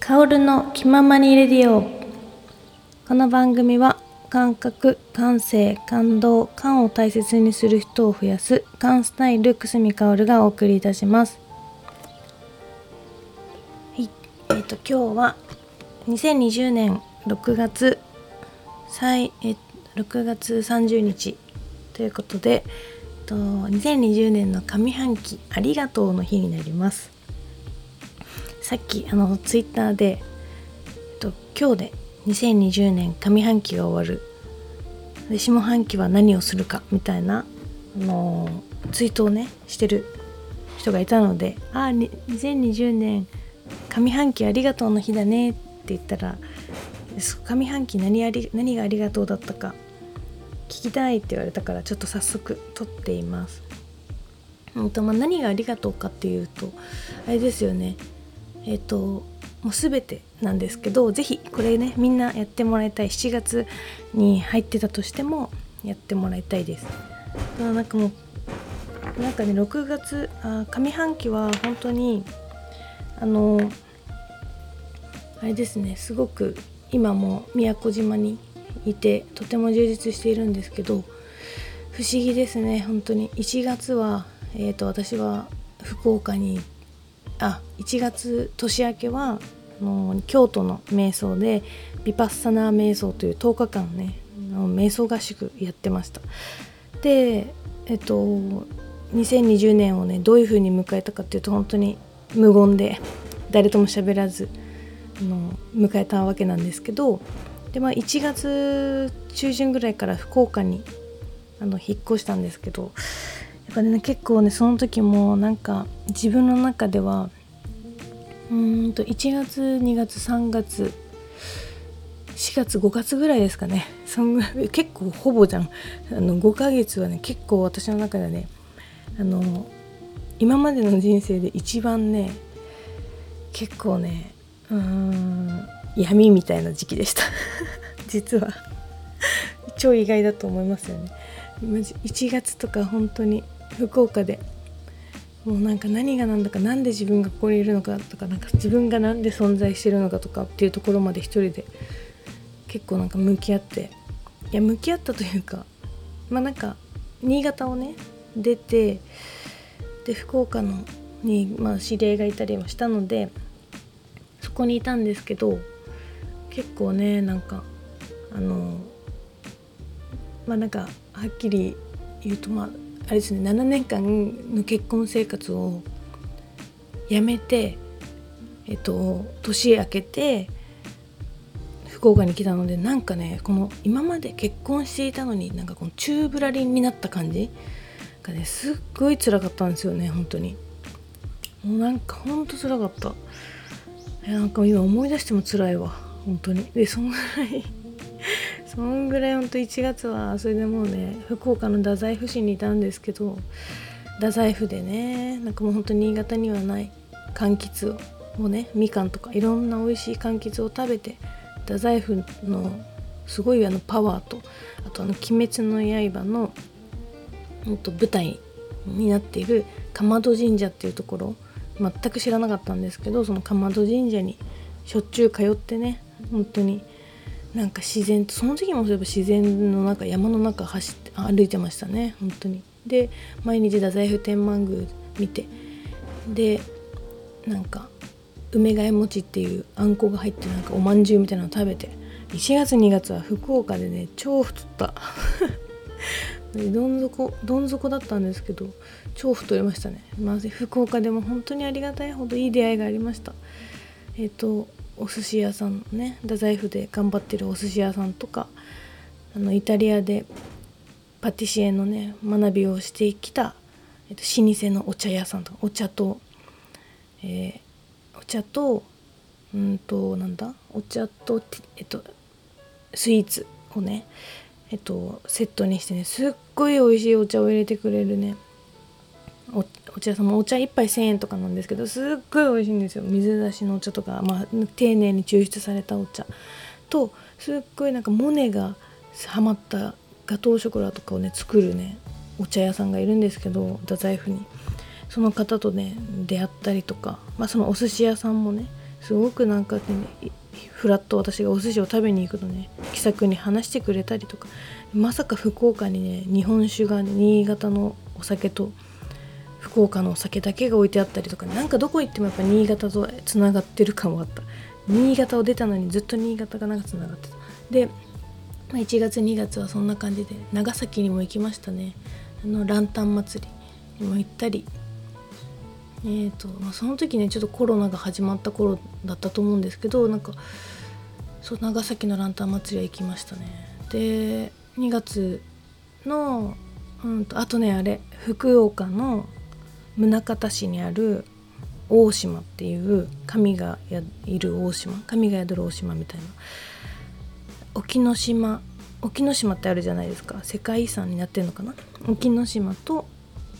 カオルの気ままにレディオ。この番組は感覚感性感動感を大切にする人を増やす感スタイル久住薫がお送りいたします。はい。えっ、ー、と今日は2020年6月最え6月30日ということでと2020年の上半期ありがとうの日になります。さっきあのツイッターで、えっと、今日で2020年上半期が終わるで下半期は何をするかみたいなあのツイートをねしてる人がいたので「ああ2020年上半期ありがとうの日だね」って言ったら上半期何あり何がありがとうだったか聞きたいって言われたからちょっと早速撮っています。うんとまあ、何がありがとうかっていうとあれですよねえっ、ー、ともう全てなんですけど是非これねみんなやってもらいたい7月に入ってたとしてもやってもらいたいです。なんかもうなんかね6月あ上半期は本当にあのあれですねすごく今も宮古島にいてとても充実しているんですけど不思議ですね本当に1月は、えーと、と私は福岡にあ1月年明けはの京都の瞑想でビパッサナー瞑想という10日間ね瞑想合宿やってました。でえっと2020年をねどういう風に迎えたかっていうと本当に無言で誰とも喋らずの迎えたわけなんですけどで、まあ、1月中旬ぐらいから福岡にあの引っ越したんですけどやっぱね結構ねその時もなんか自分の中ではうんと1月2月3月4月5月ぐらいですかね。そんぐらい結構ほぼじゃん。あの5ヶ月はね結構私の中ではねあの今までの人生で一番ね結構ねうーん闇みたいな時期でした。実は。超意外だと思いますよね。1月とか本当に福岡で。もうなんか何が何だか何で自分がここにいるのかとかなんか自分が何で存在してるのかとかっていうところまで一人で結構なんか向き合って。いや向き合ったというかまあなんか新潟をね出てで福岡のに、まあ、知り合いがいたりもしたのでそこにいたんですけど結構ねなんかあのまあなんかはっきり言うとまああれですね7年間の結婚生活をやめてえっと年明けて福岡に来たのでなんかねこの今まで結婚していたのになんかこの宙ぶらりんになった感じがねすっごい辛かったんですよね本当に。もうなんかほんと辛かった。なんか今思い出しても辛いわ本当に。でそんぐらいそんぐらいほんと1月はそれでもうね福岡の太宰府市にいたんですけど太宰府でねなんかもうほんと新潟にはない柑橘をねみかんとかいろんな美味しい柑橘を食べて太宰府のすごいあのパワーとあとあの「鬼滅の刃の」の舞台になっている竈門神社っていうところ全く知らなかったんですけどその竈門神社にしょっちゅう通ってね本当になんか自然その時もそういえば自然の中山の中走って歩いてましたね。本当に。で毎日太宰府天満宮見て。でなんか梅ヶ谷餅っていうあんこが入ってなんかおまんじゅうみたいなの食べて。1月2月は福岡でね超太った。どん底どん底だったんですけど超太りましたね。まず福岡でも本当にありがたいほどいい出会いがありました。えっ、とお寿司屋さんね太宰府で頑張ってるお寿司屋さんとかあのイタリアでパティシエのね学びをしてきた、えっと、老舗のお茶屋さんとかお茶と、えー、お茶とうんとなんだお茶とえっとスイーツをねえっとセットにしてねすっごい美味しいお茶を入れてくれるねお茶屋さんもお茶1杯1,000円とかなんですけどすっごい美味しいんですよ。水出しのお茶とか、まあ、丁寧に抽出されたお茶。とすっごいなんかモネがハマったガトーショコラとかをね作るねお茶屋さんがいるんですけど太宰府に。その方とね出会ったりとか、まあ、そのお寿司屋さんもねすごくなんかねフラッと私がお寿司を食べに行くとね気さくに話してくれたりとかまさか福岡にね日本酒が、新潟のお酒と福岡のお酒だけが置いてあったりとかなんかどこ行ってもやっぱ新潟とつながってる感はあった。新潟を出たのにずっと新潟がなんかつながってた。で、まあ、1月2月はそんな感じで長崎にも行きましたね。あのランタン祭りにも行ったり。えーとまあ、その時ねちょっとコロナが始まった頃だったと思うんですけどなんかそう長崎のランタン祭りは行きましたね。で2月の、うんと、あとねあれ福岡の宗像市にある大島っていう神がいる大島神が宿る大島みたいな沖ノ島沖ノ島ってあるじゃないですか世界遺産になってるのかな沖ノ島と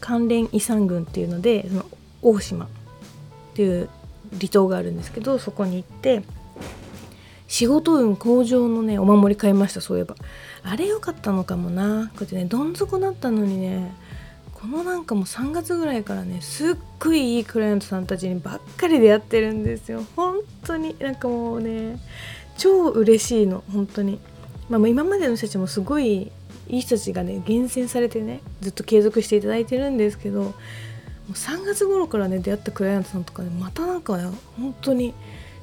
関連遺産群っていうのでその大島っていう離島があるんですけどそこに行って仕事運向上のねお守り買いましたそういえばあれ良かったのかもなこうやってねどん底だったのにねこのなんかもう3月ぐらいからねすっごいいいクライアントさんたちにばっかり出会ってるんですよ。本当に。なんかもうね超嬉しいの。本当に。まあ今までの人たちもすごいいい人たちがね厳選されてねずっと継続していただいてるんですけどもう3月頃からね出会ったクライアントさんとかねまたなんか、ね、本当に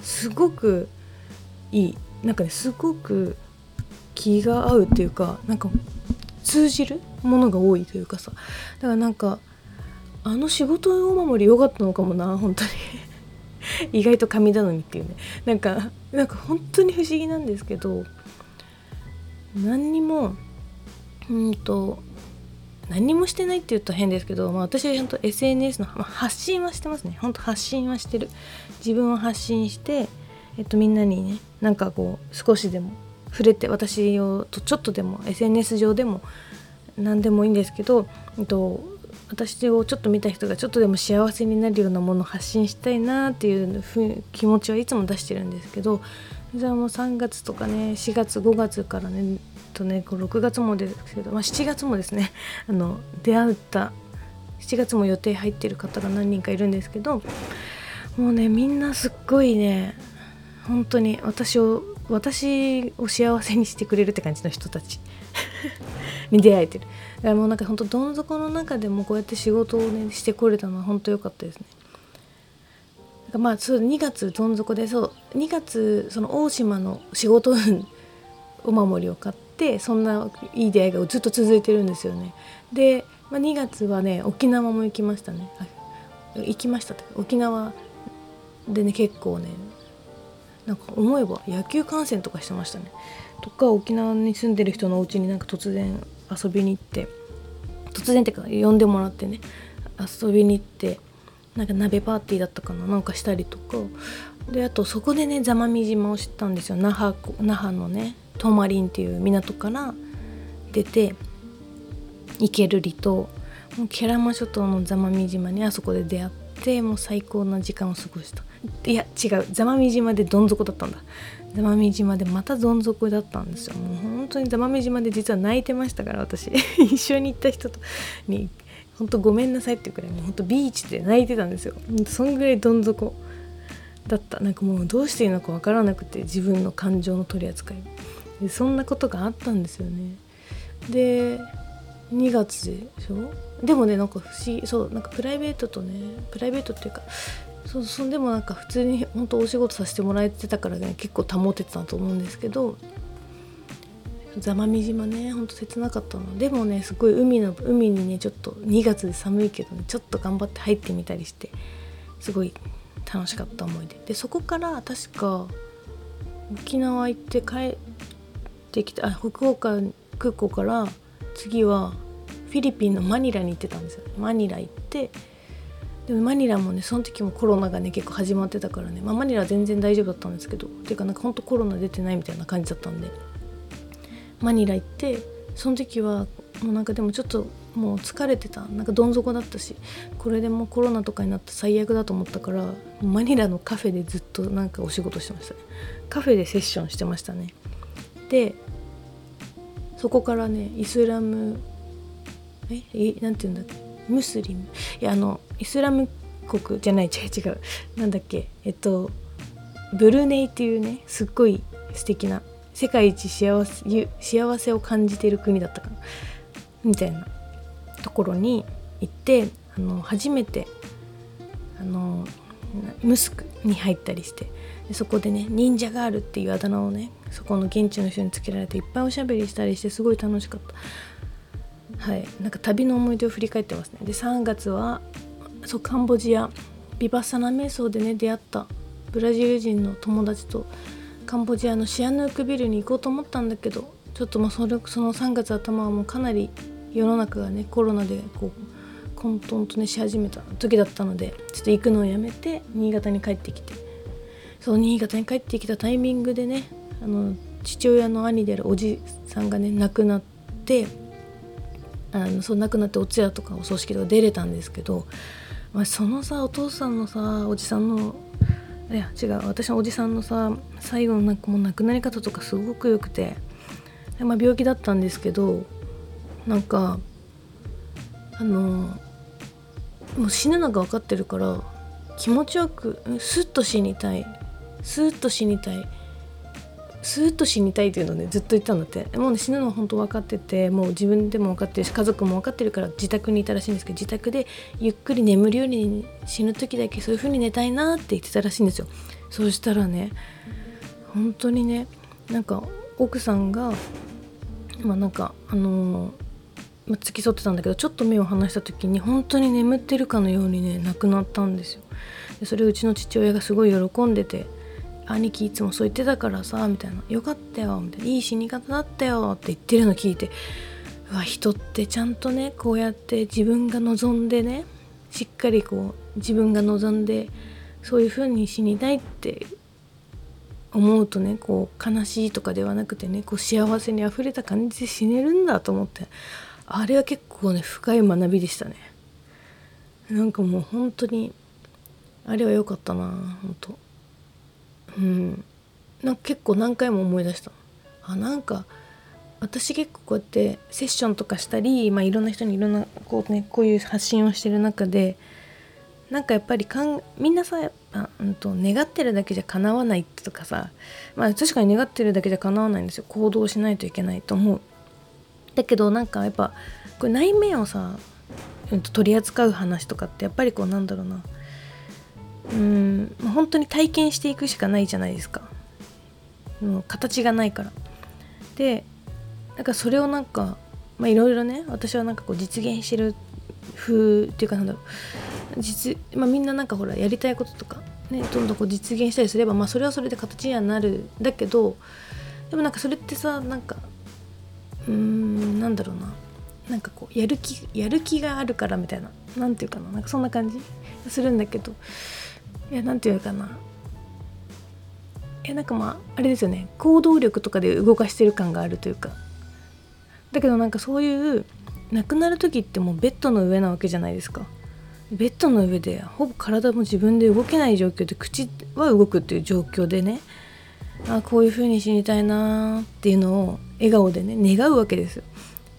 すごくいい。なんかねすごく気が合うっていうかなんか通じるものが多いというかさ。だからなんかあの仕事お守り良かったのかもな本当に。意外と紙頼みっていうね。なんかなんか本当に不思議なんですけど何にもうんと何もしてないって言うと変ですけど、まあ、私はちゃんと SNS の、まあ、発信はしてますね。本当発信はしてる。自分を発信してえっと、みんなにねなんかこう少しでも触れて私をとちょっとでも SNS 上でも何でもいいんですけど、えっと、私をちょっと見た人がちょっとでも幸せになるようなものを発信したいなっていう気持ちはいつも出してるんですけどじゃあもう3月とかね4月5月からねとねこう6月もですけど、まあ、7月もですね あの出会った7月も予定入ってる方が何人かいるんですけどもうねみんなすっごいね本当に私を私を幸せにしてくれるって感じの人たち。に出会えてる。だからもうなんか本当どん底の中でもこうやって仕事をねしてこれたのは本当良かったですね。まあそう2月どん底でそう2月その大島の仕事運お守りを買ってそんないい出会いがずっと続いてるんですよね。で、まあ、2月はね沖縄も行きましたね。行きましたって沖縄でね結構ねなんか思えば野球観戦とかしてましたね。とか沖縄に住んでる人のお家になんか突然遊びに行って突然ってか呼んでもらってね遊びに行ってなんか鍋パーティーだったかななんかしたりとか。であとそこでね座間味島を知ったんですよ。那覇那覇のねトーマリンっていう港から出て行ける離島。もうケラマ諸島の座間味島にあそこで出会ってもう最高な時間を過ごした。いや違う。座間味島でどん底だったんだ。座間味島でまたどん底だったんですよ。もう本当に座間味島で実は泣いてましたから私。一緒に行った人とに。本当ごめんなさいっていうくらいもう本当ビーチで泣いてたんですよ。そんぐらいどん底だった。なんかもうどうしていいのか分からなくて自分の感情の取り扱い。でそんなことがあったんですよね。で2月でしょ？でもねなんか不思議そうなんかプライベートとねプライベートっていうかそうそでもなんか普通に本当お仕事させてもらえてたからね結構保ててたと思うんですけど座間味島ねほんと切なかったの。でもねすごい海の海にねちょっと2月で寒いけどねちょっと頑張って入ってみたりしてすごい楽しかった思い出。でそこから確か沖縄行って帰ってきてあ福岡空港から次はフィリピンのマニラに行ってたんですよ。マニラ行ってでもマニラもねその時もコロナがね結構始まってたからね、まあ、マニラは全然大丈夫だったんですけどっていうかなんかほんとコロナ出てないみたいな感じだったんで。マニラ行ってその時はもうなんかでもちょっともう疲れてた。なんかどん底だったしこれでもうコロナとかになって最悪だと思ったからマニラのカフェでずっとなんかお仕事してましたね。カフェでセッションしてましたね。でそこからねイスラムえなんて言うんだっけ？ムスリム？いやあのイスラム国じゃない違う違う。なんだっけ？えっとブルネイっていうねすっごい素敵な世界一幸せ幸せを感じてる国だったかな。みたいなところに行ってあの初めてあのムスクに入ったりして。でそこでね忍者ガールっていうあだ名をねそこの現地の人につけられていっぱいおしゃべりしたりしてすごい楽しかった。はい。なんか旅の思い出を振り返ってますね。で3月はそうカンボジアビバッサナ瞑想でね出会ったブラジル人の友達とカンボジアのシアヌークビルに行こうと思ったんだけどちょっともうそれその3月頭はもうかなり世の中がねコロナでこう混沌とねし始めた時だったのでちょっと行くのをやめて新潟に帰ってきて。そう新潟に帰ってきたタイミングでねあの父親の兄であるおじさんがね亡くなってあのそう亡くなってお通夜とかお葬式とか出れたんですけど、まあ、そのさお父さんのさおじさんのいや違う私のおじさんのさ最後のなんかもう亡くなり方とかすごく良くて、まあ、病気だったんですけどなんかあのもう死ぬのが分かってるから気持ちよくスッと死にたい。スーッと死にたい。スーッと死にたいっていうのをねずっと言ったんだって。もうね死ぬのは本当分かっててもう自分でも分かってるし家族も分かってるから自宅にいたらしいんですけど自宅でゆっくり眠るように死ぬ時だけそういう風に寝たいなって言ってたらしいんですよ。そうしたらね本当にねなんか奥さんがまあなんかあのーま、付き添ってたんだけどちょっと目を離した時に本当に眠ってるかのようにね亡くなったんですよ。でそれうちの父親がすごい喜んでて「兄貴いつもそう言ってたからさ」みたいな「よかったよ」みたいな「いい死に方だったよ」って言ってるの聞いてうわ人ってちゃんとねこうやって自分が望んでねしっかりこう自分が望んでそういう風に死にたいって思うとねこう悲しいとかではなくてねこう幸せにあふれた感じで死ねるんだと思ってあれは結構ね深い学びでしたね。なんかもう本当にあれは良かったな本当。うん。なんか結構何回も思い出した。あなんか私結構こうやってセッションとかしたり、まあ、いろんな人にいろんなこう,、ね、こういう発信をしてる中でなんかやっぱりかんみんなさやっぱ、うんと、願ってるだけじゃ叶わないとかさまあ確かに願ってるだけじゃ叶わないんですよ。行動しないといけないと思う。だけどなんかやっぱこれ内面をさ、うん、と取り扱う話とかってやっぱりこうなんだろうな。うん。本当に体験していくしかないじゃないですか。もう形がないから。でなんかそれをなんかいろいろね私はなんかこう実現してる風っていうかなんだろう。実、まあ、みんななんかほらやりたいこととかねどんどんこう実現したりすればまあそれはそれで形にはなるだけどでもなんかそれってさなんかうーんなんだろうな。なんかこうやる気やる気があるからみたいな。何て言うかな。なんかそんな感じするんだけど。いや何て言うかな。いやなんかまああれですよね。行動力とかで動かしてる感があるというか。だけどなんかそういう亡くなる時ってもうベッドの上なわけじゃないですか。ベッドの上でほぼ体も自分で動けない状況で口は動くっていう状況でね。あこういう風に死にたいなっていうのを笑顔でね願うわけですよ。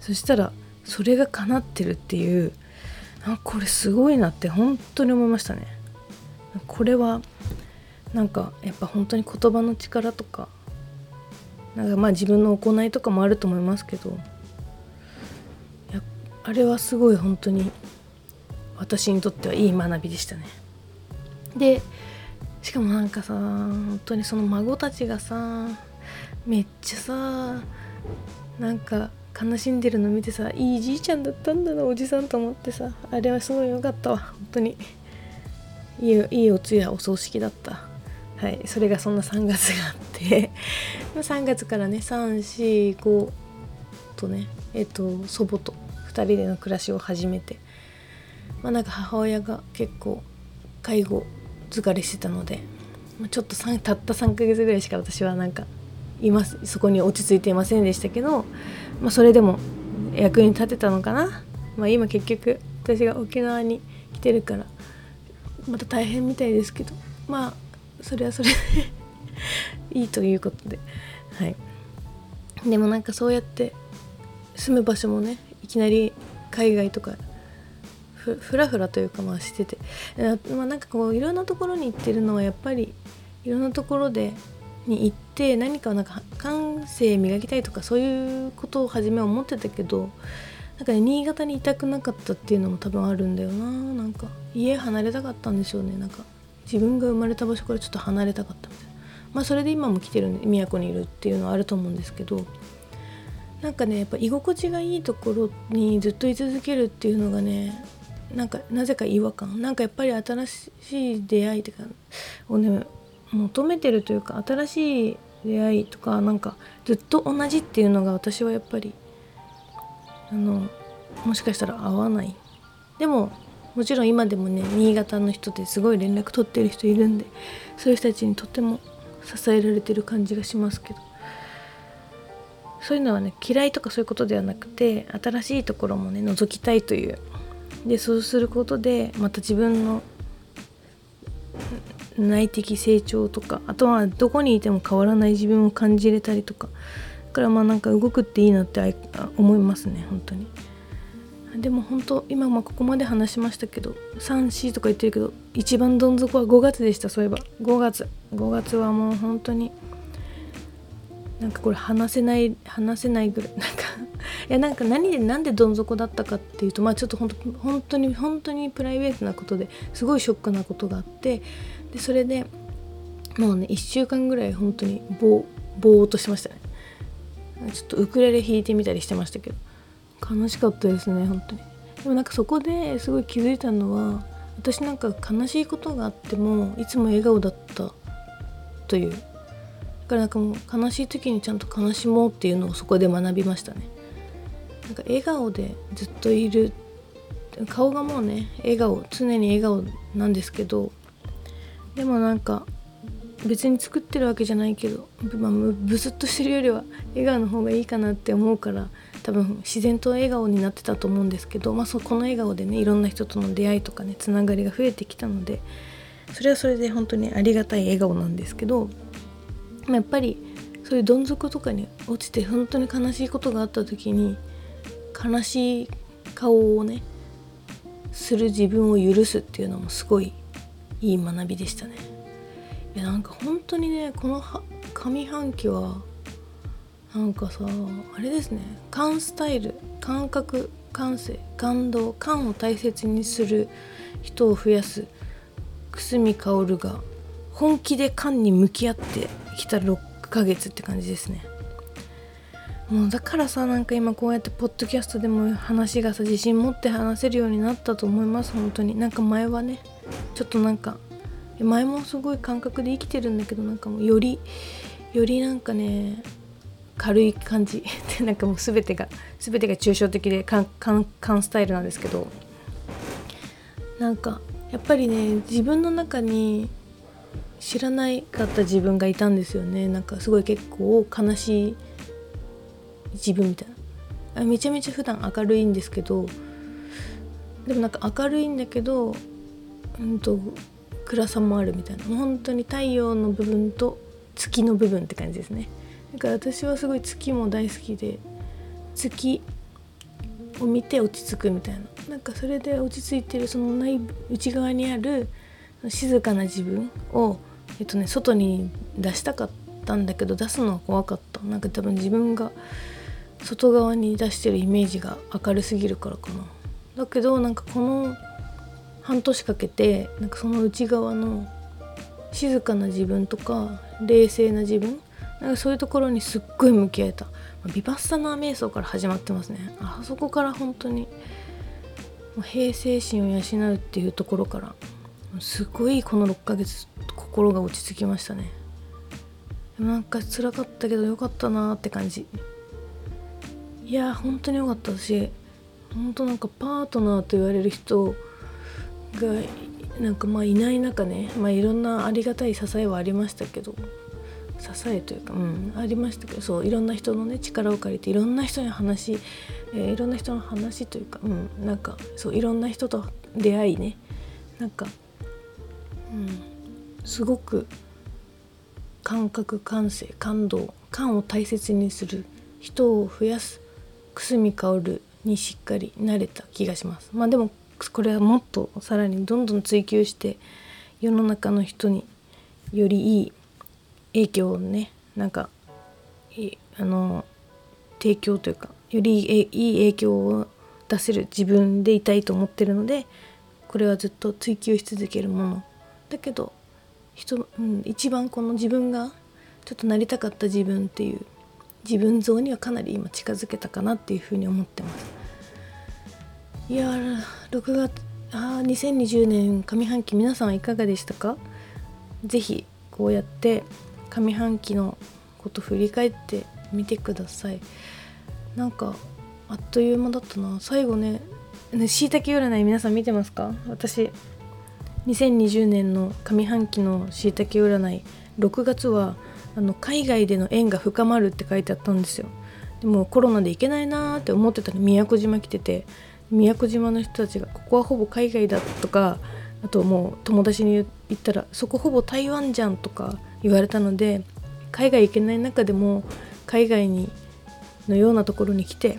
そしたらそれが叶ってるっていうあこれすごいなって本当に思いましたね。これはなんかやっぱ本当に言葉の力とかなんかまあ自分の行いとかもあると思いますけどやあれはすごい本当に私にとってはいい学びでしたね。でしかもなんかさ本当にその孫たちがさめっちゃさなんか悲しんでるの見てさいいじいちゃんだったんだなおじさんと思ってさあれはすごい良かったわ本当に。いいいいお通夜お葬式だった。はい。それがそんな3月があって。3月からね345とねえっ、と祖母と2人での暮らしを始めて。まあなんか母親が結構介護疲れしてたので、ちょっとたった3ヶ月ぐらいしか私はなんかいますそこに落ち着いていませんでしたけど、まあ、それでも役に立てたのかな、まあ、今結局私が沖縄に来てるからまた大変みたいですけどまあそれはそれでいいということで。はい。でもなんかそうやって住む場所もねいきなり海外とかふらふらというかまあしてて。まあなんかこういろんなところに行ってるのはやっぱりいろんなところでに行って何かなんか感性磨きたいとかそういうことを初め思ってたけどなんかね新潟にいたくなかったっていうのも多分あるんだよな。なんか家離れたかったんでしょうね。なんか自分が生まれた場所からちょっと離れたかったみたいな。まあそれで今も来てるんで宮古にいるっていうのはあると思うんですけどなんかねやっぱ居心地がいいところにずっと居続けるっていうのがねなんかなぜか違和感なんかやっぱり新しい出会いとかをね求めてるというか新しい出会いとかなんかずっと同じっていうのが私はやっぱりあのもしかしたら合わない。でももちろん今でもね新潟の人ですごい連絡取ってる人いるんでそういう人たちにとっても支えられてる感じがしますけど。そういうのはね嫌いとかそういうことではなくて新しいところもね覗きたいという。でそうすることでまた自分の内的成長とかあとはどこにいても変わらない自分を感じれたりとかからまあなんか動くっていいなって思いますね本当に。でも本当今まここまで話しましたけど34とか言ってるけど一番どん底は5月でしたそういえば。5月。5月はもう本当になんかこれ話せない話せないぐらいなんかいやなんか何でなんでどん底だったかっていうとまあちょっと本当本当に本当にプライベートなことですごいショックなことがあってでそれでもうね1週間ぐらい本当にぼぼーっとしましたね。ちょっとウクレレ弾いてみたりしてましたけど。悲しかったですね本当に。でもなんかそこですごい気づいたのは私なんか悲しいことがあってもいつも笑顔だったという。だからなんかもう悲しい時にちゃんと悲しもうっていうのをそこで学びましたね。なんか笑顔でずっといる顔がもうね笑顔常に笑顔なんですけど。でもなんか別に作ってるわけじゃないけど、まあ、ブスッとしてるよりは笑顔の方がいいかなって思うから多分自然と笑顔になってたと思うんですけど、まあ、そこの笑顔でねいろんな人との出会いとかねつながりが増えてきたのでそれはそれで本当にありがたい笑顔なんですけど、まあ、やっぱりそういうどん底とかに落ちて本当に悲しいことがあった時に悲しい顔をねする自分を許すっていうのもすごいいい学びでしたね。いやなんか本当にねこの上半期はなんかさあれですね。感スタイル。感覚。感性。感動。感を大切にする人を増やす。久住薫が本気で感に向き合ってきた6ヶ月って感じですね。もうだからさなんか今こうやってポッドキャストでも話がさ自信持って話せるようになったと思います本当に。なんか前はねちょっとなんか前もすごい感覚で生きてるんだけどなんかもうよりよりなんかね軽い感じ。でなんかもう全てが全てが抽象的でカンカンカンスタイルなんですけど。なんかやっぱりね自分の中に知らないかった自分がいたんですよね。なんかすごい結構悲しい自分みたいな。めちゃめちゃ普段明るいんですけどでもなんか明るいんだけどうんと暗さもあるみたいな。本当に太陽の部分と月の部分って感じですね。だから私はすごい月も大好きで月を見て落ち着くみたいな。なんかそれで落ち着いてるその内内側にある静かな自分を、えっとね、外に出したかったんだけど出すのは怖かった。なんか多分自分が外側に出してるイメージが明るすぎるからかな。だけどなんかこの半年かけてなんかその内側の静かな自分とか冷静な自分なんかそういうところにすっごい向き合えた。ビバッサナー瞑想から始まってますね。あそこから本当にもう平静心を養うっていうところからすごいこの6ヶ月心が落ち着きましたね。なんか辛かったけどよかったなーって感じ。いや本当によかったし本当なんかパートナーと言われる人がなんかまあいない中ねまあいろんなありがたい支えはありましたけど支えというか、うん、ありましたけどそういろんな人のね力を借りていろんな人に話、えー、いろんな人の話というか、うん、なんかそういろんな人と出会いねなんか、うん、すごく感覚感性感動感を大切にする人を増やす久住薫にしっかり慣れた気がします。まあでもこれはもっとさらにどんどん追求して世の中の人によりいい影響をねなんかあの提供というかよりいい影響を出せる自分でいたいと思ってるのでこれはずっと追求し続けるもの。だけど人、うん、一番この自分がちょっとなりたかった自分っていう自分像にはかなり今近づけたかなっていうふうに思ってます。いやー6月あ2020年上半期皆さんいかがでしたか？是非こうやって上半期のこと振り返ってみてください。なんかあっという間だったな。最後ねしいたけ占い皆さん見てますか？私2020年の上半期のしいたけ占い6月はあの海外での縁が深まるって書いてあったんですよ。でもコロナで行けないなーって思ってたら宮古島来てて宮古島の人たちがここはほぼ海外だとかあともう友達に言ったらそこほぼ台湾じゃんとか言われたので海外行けない中でも海外にのようなところに来て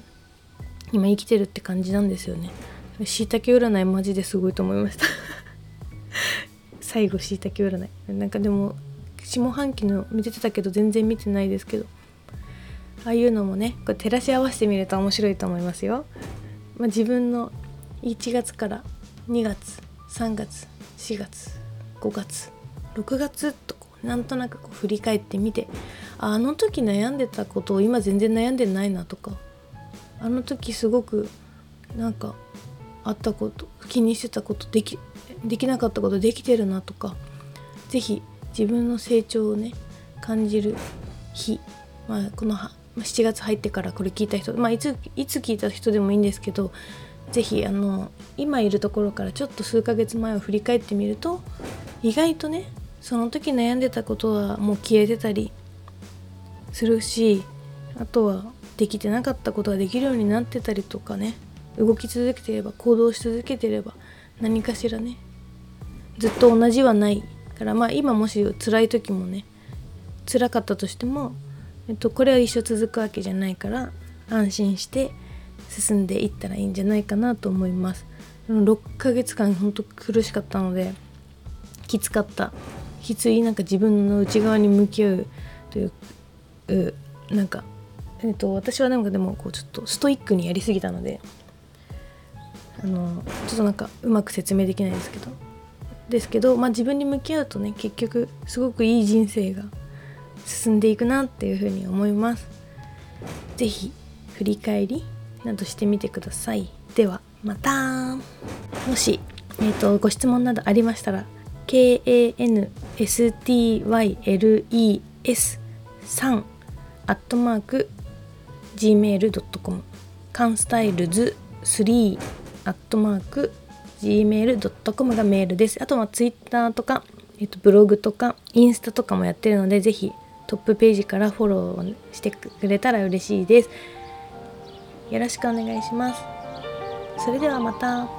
今生きてるって感じなんですよね。しいたけ占いマジですごいと思いました。最後しいたけ占い。なんかでも下半期の見てたけど全然見てないですけど。ああいうのもねこれ照らし合わせてみると面白いと思いますよ、まあ、自分の1月から2月3月4月5月6月とこうなんとなくこう振り返ってみてあの時悩んでたことを今全然悩んでないなとかあの時すごくなんかあったこと気にしてたことできできなかったことできてるなとか是非自分の成長をね感じる日、まあ、この7月入ってからこれ聞いた人、まあ、いついつ聞いた人でもいいんですけど是非あの今いるところからちょっと数ヶ月前を振り返ってみると意外とねその時悩んでたことはもう消えてたりするしあとはできてなかったことができるようになってたりとかね動き続けてれば行動し続けてれば何かしらねずっと同じはないからまあ今もし辛い時もね辛かったとしても、えっと、これは一生続くわけじゃないから安心して進んでいったらいいんじゃないかなと思います。6ヶ月間ほんと苦しかったのできつかった。きついなんか自分の内側に向き合うというなんか、えっと、私はなんかでもこうちょっとストイックにやりすぎたのであのちょっとなんかうまく説明できないですけど。ですけど、まあ、自分に向き合うとね結局すごくいい人生が進んでいくなっていうふうに思います。是非振り返りなどしてみてください。ではまたもし、えーと、ご質問などありましたら kanstyles3 アットマーク gmail.com カンスタイルズ3アットマーク gmail.com がメールです。あとは Twitter とか、えっと、ブログとかインスタとかもやってるのでぜひトップページからフォローしてくれたら嬉しいです。よろしくお願いします。それではまた。